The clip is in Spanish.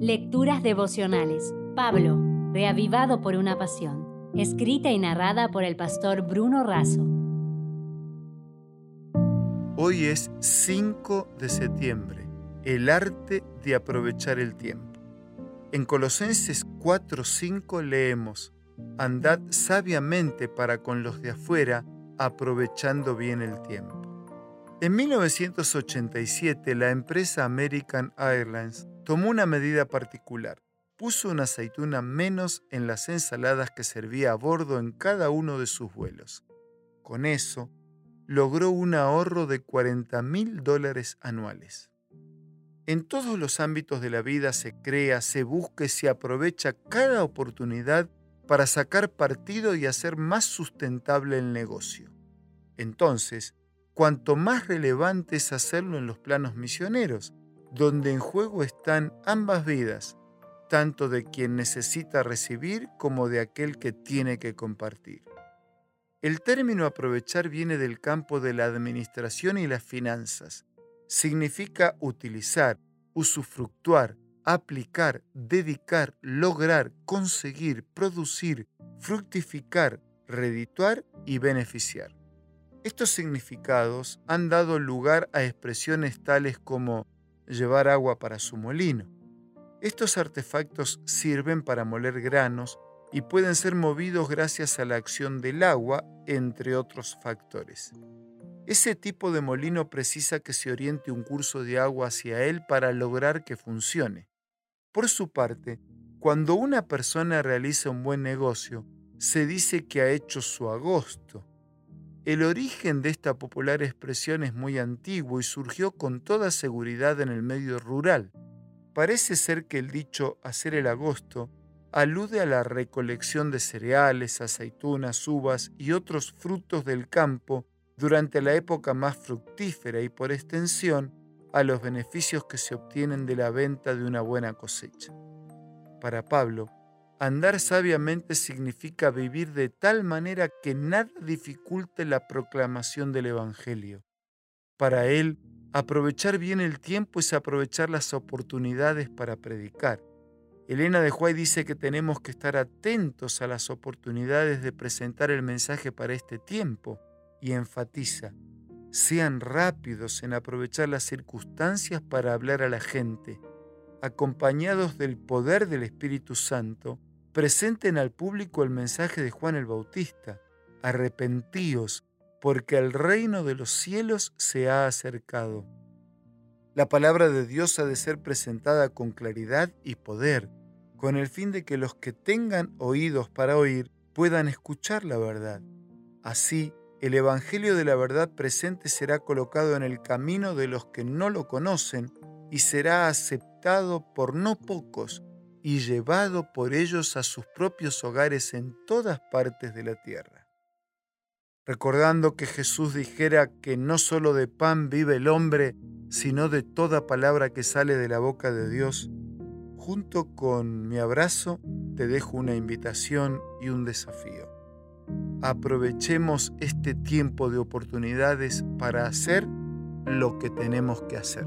Lecturas devocionales. Pablo, reavivado por una pasión. Escrita y narrada por el pastor Bruno Razo. Hoy es 5 de septiembre, el arte de aprovechar el tiempo. En Colosenses 4:5 leemos, Andad sabiamente para con los de afuera, aprovechando bien el tiempo. En 1987, la empresa American Airlines tomó una medida particular. Puso una aceituna menos en las ensaladas que servía a bordo en cada uno de sus vuelos. Con eso, logró un ahorro de 40 mil dólares anuales. En todos los ámbitos de la vida se crea, se busca y se aprovecha cada oportunidad para sacar partido y hacer más sustentable el negocio. Entonces, cuanto más relevante es hacerlo en los planos misioneros, donde en juego están ambas vidas, tanto de quien necesita recibir como de aquel que tiene que compartir. El término aprovechar viene del campo de la administración y las finanzas. Significa utilizar, usufructuar, aplicar, dedicar, lograr, conseguir, producir, fructificar, redituar y beneficiar. Estos significados han dado lugar a expresiones tales como llevar agua para su molino. Estos artefactos sirven para moler granos y pueden ser movidos gracias a la acción del agua, entre otros factores. Ese tipo de molino precisa que se oriente un curso de agua hacia él para lograr que funcione. Por su parte, cuando una persona realiza un buen negocio, se dice que ha hecho su agosto, el origen de esta popular expresión es muy antiguo y surgió con toda seguridad en el medio rural. Parece ser que el dicho hacer el agosto alude a la recolección de cereales, aceitunas, uvas y otros frutos del campo durante la época más fructífera y por extensión a los beneficios que se obtienen de la venta de una buena cosecha. Para Pablo, Andar sabiamente significa vivir de tal manera que nada dificulte la proclamación del Evangelio. Para él, aprovechar bien el tiempo es aprovechar las oportunidades para predicar. Elena de Huay dice que tenemos que estar atentos a las oportunidades de presentar el mensaje para este tiempo y enfatiza, sean rápidos en aprovechar las circunstancias para hablar a la gente, acompañados del poder del Espíritu Santo, presenten al público el mensaje de Juan el Bautista, arrepentíos, porque el reino de los cielos se ha acercado. La palabra de Dios ha de ser presentada con claridad y poder, con el fin de que los que tengan oídos para oír puedan escuchar la verdad. Así, el Evangelio de la verdad presente será colocado en el camino de los que no lo conocen y será aceptado por no pocos, y llevado por ellos a sus propios hogares en todas partes de la tierra. Recordando que Jesús dijera que no solo de pan vive el hombre, sino de toda palabra que sale de la boca de Dios, junto con mi abrazo te dejo una invitación y un desafío. Aprovechemos este tiempo de oportunidades para hacer lo que tenemos que hacer.